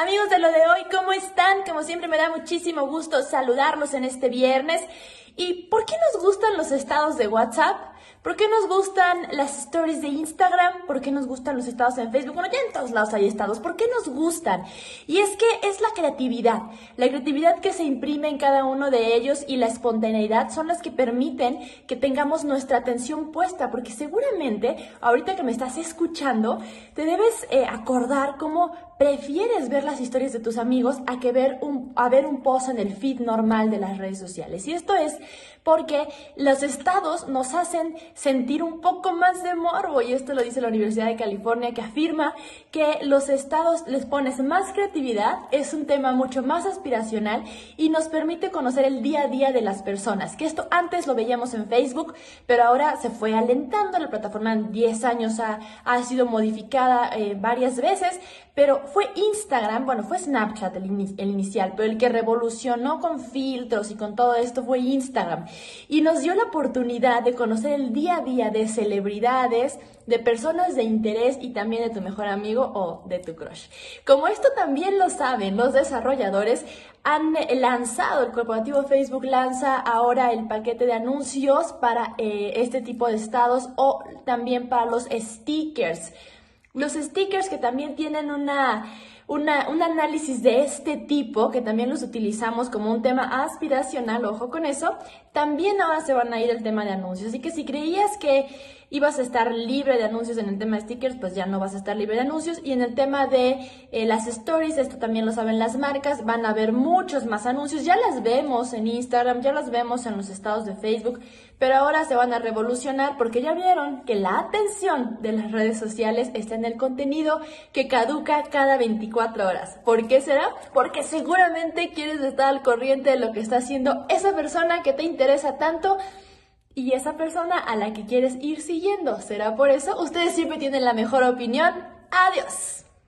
Amigos de lo de hoy, ¿cómo están? Como siempre me da muchísimo gusto saludarlos en este viernes. ¿Y por qué nos gustan los estados de WhatsApp? ¿Por qué nos gustan las stories de Instagram? ¿Por qué nos gustan los estados en Facebook? Bueno, ya en todos lados hay estados. ¿Por qué nos gustan? Y es que es la creatividad. La creatividad que se imprime en cada uno de ellos y la espontaneidad son las que permiten que tengamos nuestra atención puesta. Porque seguramente, ahorita que me estás escuchando, te debes eh, acordar cómo prefieres ver las historias de tus amigos a que ver a ver un post en el feed normal de las redes sociales. Y esto es porque los estados nos hacen sentir un poco más de morbo y esto lo dice la Universidad de California que afirma que los estados les pones más creatividad, es un tema mucho más aspiracional y nos permite conocer el día a día de las personas, que esto antes lo veíamos en Facebook, pero ahora se fue alentando, la plataforma en 10 años ha, ha sido modificada eh, varias veces, pero fue Instagram, bueno, fue Snapchat el, el inicial, pero el que revolucionó con filtros y con todo esto fue Instagram y nos dio la oportunidad de conocer el día a día de celebridades, de personas de interés y también de tu mejor amigo o de tu crush. Como esto también lo saben los desarrolladores, han lanzado, el corporativo Facebook lanza ahora el paquete de anuncios para eh, este tipo de estados o también para los stickers. Los stickers que también tienen una un análisis de este tipo, que también los utilizamos como un tema aspiracional, ojo con eso, también ahora se van a ir el tema de anuncios. Así que si creías que ibas a estar libre de anuncios en el tema de stickers, pues ya no vas a estar libre de anuncios. Y en el tema de eh, las stories, esto también lo saben las marcas, van a haber muchos más anuncios. Ya las vemos en Instagram, ya las vemos en los estados de Facebook, pero ahora se van a revolucionar porque ya vieron que la atención de las redes sociales está en el contenido que caduca cada 24 horas. ¿Por qué será? Porque seguramente quieres estar al corriente de lo que está haciendo esa persona que te interesa tanto y esa persona a la que quieres ir siguiendo. ¿Será por eso? Ustedes siempre tienen la mejor opinión. Adiós.